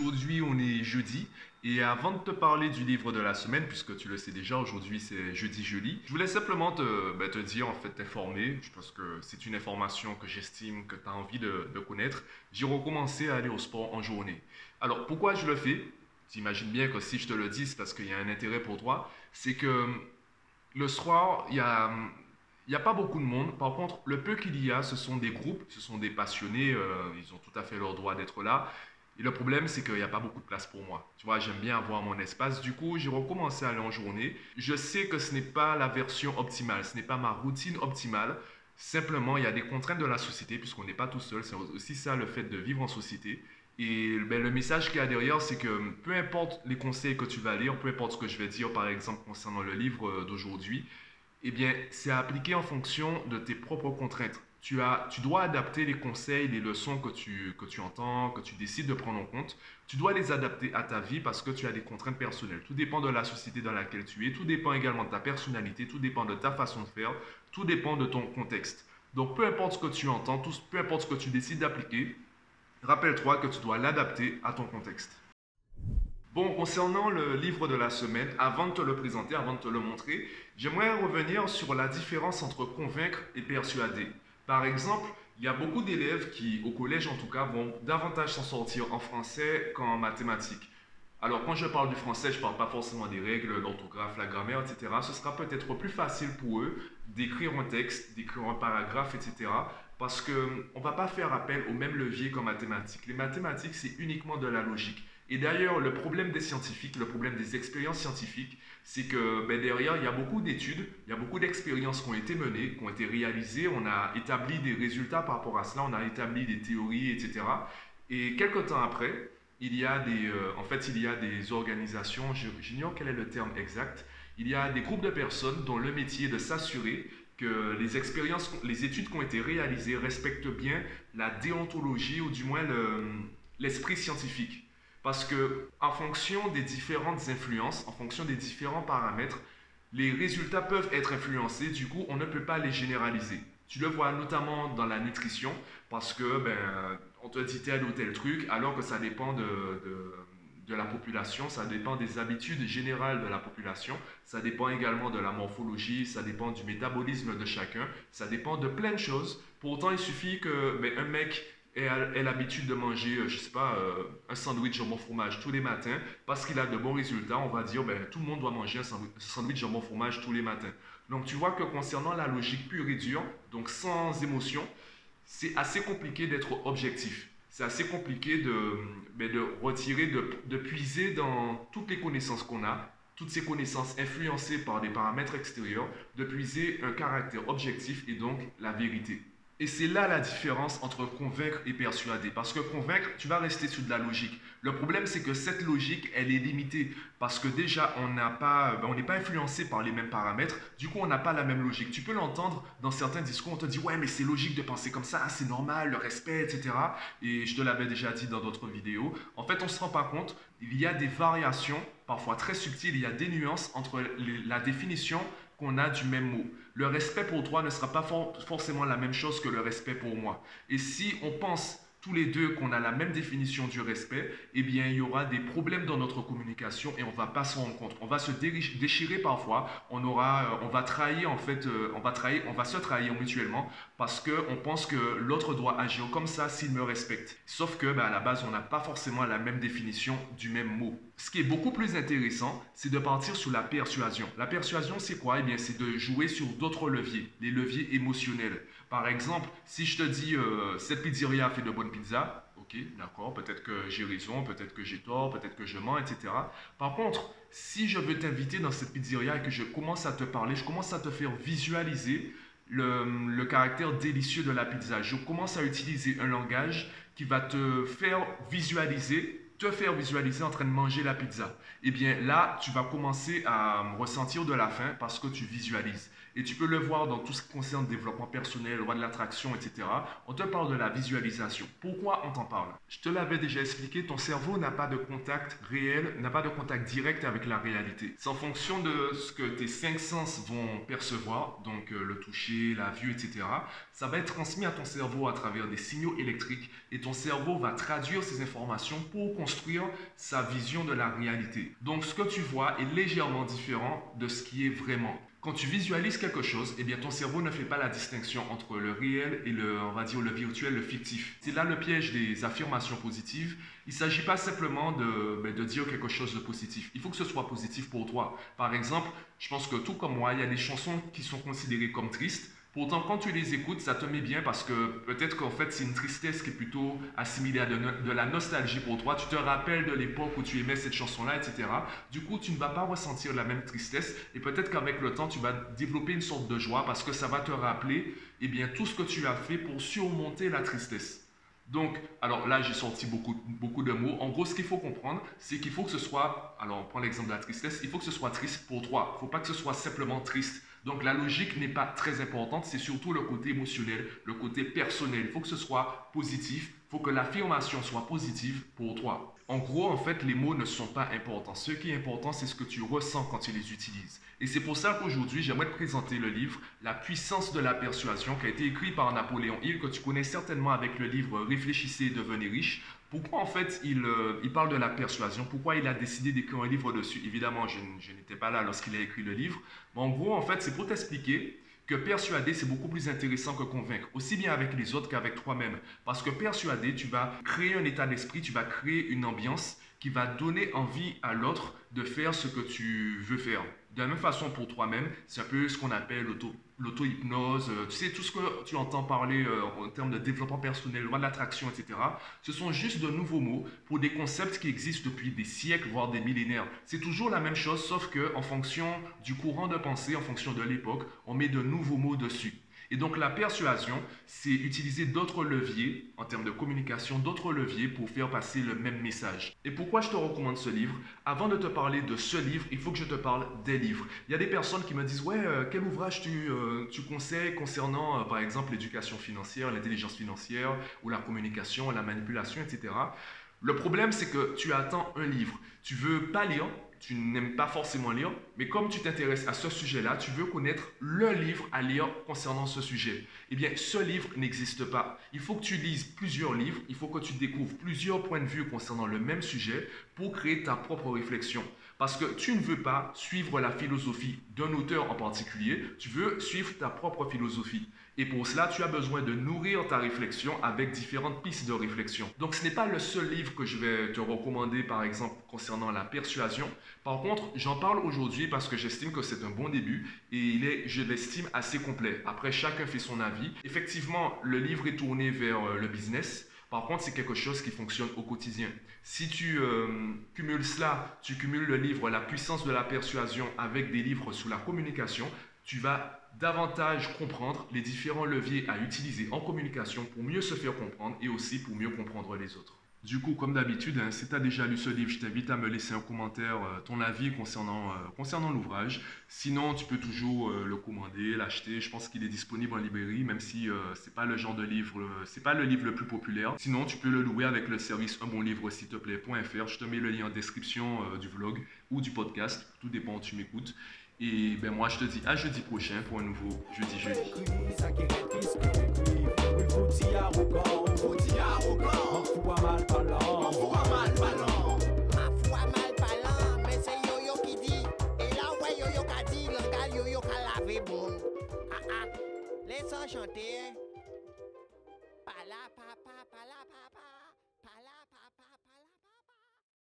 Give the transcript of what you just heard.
Aujourd'hui, on est jeudi. Et avant de te parler du livre de la semaine, puisque tu le sais déjà, aujourd'hui c'est jeudi jeudi, je voulais simplement te, ben, te dire, en fait, t'informer, parce que c'est une information que j'estime que tu as envie de, connaître. J'ai recommencé à aller au sport en journée. Alors, pourquoi je le fais? T'imagines bien que si je te le dis, c'est parce qu'il y a un intérêt pour toi. C'est que le soir, il y a, il n'y a pas beaucoup de monde. Par contre, le peu qu'il y a, ce sont des groupes, ce sont des passionnés. Euh, ils ont tout à fait leur droit d'être là. Et le problème, c'est qu'il n'y a pas beaucoup de place pour moi. Tu vois, j'aime bien avoir mon espace. Du coup, j'ai recommencé à aller en journée. Je sais que ce n'est pas la version optimale, ce n'est pas ma routine optimale. Simplement, il y a des contraintes de la société, puisqu'on n'est pas tout seul. C'est aussi ça le fait de vivre en société. Et ben, le message qu'il y a derrière, c'est que peu importe les conseils que tu vas lire, peu importe ce que je vais dire, par exemple, concernant le livre euh, d'aujourd'hui, eh bien, c'est appliqué en fonction de tes propres contraintes. Tu, as, tu dois adapter les conseils, les leçons que tu, que tu entends, que tu décides de prendre en compte. Tu dois les adapter à ta vie parce que tu as des contraintes personnelles. Tout dépend de la société dans laquelle tu es, tout dépend également de ta personnalité, tout dépend de ta façon de faire, tout dépend de ton contexte. Donc, peu importe ce que tu entends, tout, peu importe ce que tu décides d'appliquer, rappelle-toi que tu dois l'adapter à ton contexte. Bon, concernant le livre de la semaine, avant de te le présenter, avant de te le montrer, j'aimerais revenir sur la différence entre convaincre et persuader. Par exemple, il y a beaucoup d'élèves qui, au collège en tout cas, vont davantage s'en sortir en français qu'en mathématiques. Alors, quand je parle du français, je ne parle pas forcément des règles, l'orthographe, la grammaire, etc. Ce sera peut-être plus facile pour eux d'écrire un texte, d'écrire un paragraphe, etc. Parce qu'on ne va pas faire appel au même levier qu'en mathématiques. Les mathématiques, c'est uniquement de la logique. Et d'ailleurs, le problème des scientifiques, le problème des expériences scientifiques, c'est que ben, derrière, il y a beaucoup d'études, il y a beaucoup d'expériences qui ont été menées, qui ont été réalisées. On a établi des résultats par rapport à cela, on a établi des théories, etc. Et quelques temps après, il y a des, euh, en fait, il y a des organisations, j'ignore quel est le terme exact, il y a des groupes de personnes dont le métier est de s'assurer que les expériences, les études qui ont été réalisées respectent bien la déontologie ou du moins l'esprit scientifique. Parce que en fonction des différentes influences, en fonction des différents paramètres, les résultats peuvent être influencés. Du coup, on ne peut pas les généraliser. Tu le vois notamment dans la nutrition, parce que ben, on te dit tel ou tel truc, alors que ça dépend de, de, de, la population, ça dépend des habitudes générales de la population, ça dépend également de la morphologie, ça dépend du métabolisme de chacun, ça dépend de plein de choses. Pourtant, il suffit que ben, un mec et a, l'habitude de manger, euh, je sais pas, euh, un sandwich jambon fromage tous les matins, parce qu'il a de bons résultats, on va dire, ben, tout le monde doit manger un sandwich, jambon fromage tous les matins. Donc tu vois que concernant la logique pure et dure, donc sans émotion, c'est assez compliqué d'être objectif. C'est assez compliqué de, ben, de retirer, de puiser dans toutes les connaissances qu'on a, toutes ces connaissances influencées par des paramètres extérieurs, de puiser un caractère objectif et donc la vérité. Et c'est là la différence entre convaincre et persuader. Parce que convaincre, tu vas rester sur de la logique. Le problème, c'est que cette logique, elle est limitée. Parce que déjà, on n'a pas, ben, on n'est pas influencé par les mêmes paramètres. Du coup, on n'a pas la même logique. Tu peux l'entendre dans certains discours. On te dit, ouais, mais c'est logique de penser comme ça, c'est normal, le respect, etc. Et je te l'avais déjà dit dans d'autres vidéos. En fait, on se rend pas compte. Il y a des variations, parfois très subtiles. Il y a des nuances entre la définition qu'on a du même mot. Le respect pour toi ne sera pas forcément la même chose que le respect pour moi. Et si on pense tous les deux qu'on a la même définition du respect, eh bien, il y aura des problèmes dans notre communication et on va pas s'en rendre compte. On va se déchirer parfois, on aura, euh, on va trahir en fait, euh, on va trahir, on va se trahir mutuellement parce que on pense que l'autre doit agir comme ça s'il me respecte. Sauf que, ben, à la base, on n'a pas forcément la même définition du même mot. Ce qui est beaucoup plus intéressant, c'est de partir sur la persuasion. La persuasion, c'est quoi? Eh bien, c'est de jouer sur d'autres leviers, les leviers émotionnels. Par exemple, si je te dis euh, cette pizzeria fait de bonnes pizzas, ok, d'accord, peut-être que j'ai raison, peut-être que j'ai tort, peut-être que je mens, etc. Par contre, si je veux t'inviter dans cette pizzeria et que je commence à te parler, je commence à te faire visualiser le, le, caractère délicieux de la pizza. Je commence à utiliser un langage qui va te faire visualiser te faire visualiser en train de manger la pizza, eh bien là, tu vas commencer à ressentir de la faim parce que tu visualises. Et tu peux le voir dans tout ce qui concerne développement personnel, loi de l'attraction, etc. On te parle de la visualisation. Pourquoi on t'en parle? Je te l'avais déjà expliqué, ton cerveau n'a pas de contact réel, n'a pas de contact direct avec la réalité. C'est en fonction de ce que tes cinq sens vont percevoir, donc euh, le toucher, la vue, etc. Ça va être transmis à ton cerveau à travers des signaux électriques et ton cerveau va traduire ces informations pour construire sa vision de la réalité. Donc ce que tu vois est légèrement différent de ce qui est vraiment. Quand tu visualises quelque chose, eh bien ton cerveau ne fait pas la distinction entre le réel et le, on va dire, le virtuel, le fictif. C'est là le piège des affirmations positives. Il ne s'agit pas simplement de, ben, de dire quelque chose de positif. Il faut que ce soit positif pour toi. Par exemple, je pense que tout comme moi, il y a des chansons qui sont considérées comme tristes. Pourtant, quand tu les écoutes, ça te met bien parce que peut-être qu'en fait, c'est une tristesse qui est plutôt assimilée à de, la nostalgie pour toi. Tu te rappelles de l'époque où tu aimais cette chanson-là, etc. Du coup, tu ne vas pas ressentir la même tristesse et peut-être qu'avec le temps, tu vas développer une sorte de joie parce que ça va te rappeler eh bien, tout ce que tu as fait pour surmonter la tristesse. Donc, alors là, j'ai sorti beaucoup, de mots. En gros, ce qu'il faut comprendre, c'est qu'il faut que ce soit, alors on prend l'exemple de la tristesse, il faut que ce soit triste pour toi. Il ne faut pas que ce soit simplement triste. Donc la logique n'est pas très importante, c'est surtout le côté émotionnel, le côté personnel. Il faut que ce soit positif, il faut que l'affirmation soit positive pour toi. En gros, en fait, les mots ne sont pas importants. Ce qui est important, c'est ce que tu ressens quand tu les utilises. Et c'est pour ça qu'aujourd'hui, j'aimerais te présenter le livre La puissance de la persuasion qui a été écrit par Napoléon Hill, que tu connais certainement avec le livre Réfléchissez et devenez riche. Pourquoi en fait il, euh, il, parle de la persuasion? Pourquoi il a décidé d'écrire un livre dessus? Évidemment, je, je n'étais pas là lorsqu'il a écrit le livre. Mais en gros, en fait, c'est pour t'expliquer persuader, c'est beaucoup plus intéressant que convaincre, aussi bien avec les autres qu'avec toi-même. Parce que persuader, tu vas créer un état d'esprit, tu vas créer une ambiance qui va donner envie à l'autre de faire ce que tu veux faire. De la même façon pour toi-même, c'est un peu ce qu'on appelle l'auto-hypnose. Euh, tu sais, tout ce que tu entends parler euh, en termes de développement personnel, loi de l'attraction, etc. Ce sont juste de nouveaux mots pour des concepts qui existent depuis des siècles, voire des millénaires. C'est toujours la même chose, sauf que en fonction du courant de pensée, en fonction de l'époque, on met de nouveaux mots dessus. Et donc la persuasion, c'est utiliser d'autres leviers en termes de communication, d'autres leviers pour faire passer le même message. Et pourquoi je te recommande ce livre? Avant de te parler de ce livre, il faut que je te parle des livres. Il y a des personnes qui me disent, ouais, euh, quel ouvrage tu, euh, tu conseilles concernant, euh, par exemple, l'éducation financière, l'intelligence financière, ou la communication, la manipulation, etc. Le problème, c'est que tu attends un livre. Tu veux pas lire, tu n'aimes pas forcément lire, mais comme tu t'intéresses à ce sujet-là, tu veux connaître le livre à lire concernant ce sujet. Eh bien, ce livre n'existe pas. Il faut que tu lises plusieurs livres, il faut que tu découvres plusieurs points de vue concernant le même sujet pour créer ta propre réflexion. Parce que tu ne veux pas suivre la philosophie d'un auteur en particulier, tu veux suivre ta propre philosophie. Et pour cela, tu as besoin de nourrir ta réflexion avec différentes pistes de réflexion. Donc ce n'est pas le seul livre que je vais te recommander, par exemple, concernant la persuasion. Par contre, j'en parle aujourd'hui parce que j'estime que c'est un bon début et il est, je l'estime, assez complet. Après, chacun fait son avis. Effectivement, le livre est tourné vers euh, le business. Par contre, c'est quelque chose qui fonctionne au quotidien. Si tu euh, cumules cela, tu cumules le livre La puissance de la persuasion avec des livres sur la communication, tu vas davantage comprendre les différents leviers à utiliser en communication pour mieux se faire comprendre et aussi pour mieux comprendre les autres. Du coup, comme d'habitude, hein, si tu as déjà lu ce livre, je t'invite à me laisser un commentaire, euh, ton avis concernant, euh, concernant l'ouvrage. Sinon, tu peux toujours euh, le commander, l'acheter. Je pense qu'il est disponible en librairie, même si c'est pas le genre de livre, c'est pas le livre le plus populaire. Sinon, tu peux le louer avec le service un livre s'il. Je te mets le lien en description du vlog ou du podcast, tout dépend où tu m'écoutes. Et ben moi, je te dis à jeudi prochain pour un nouveau Jeudi Jeudi. Laisse-en chanter. Pala, papa, pala, papa.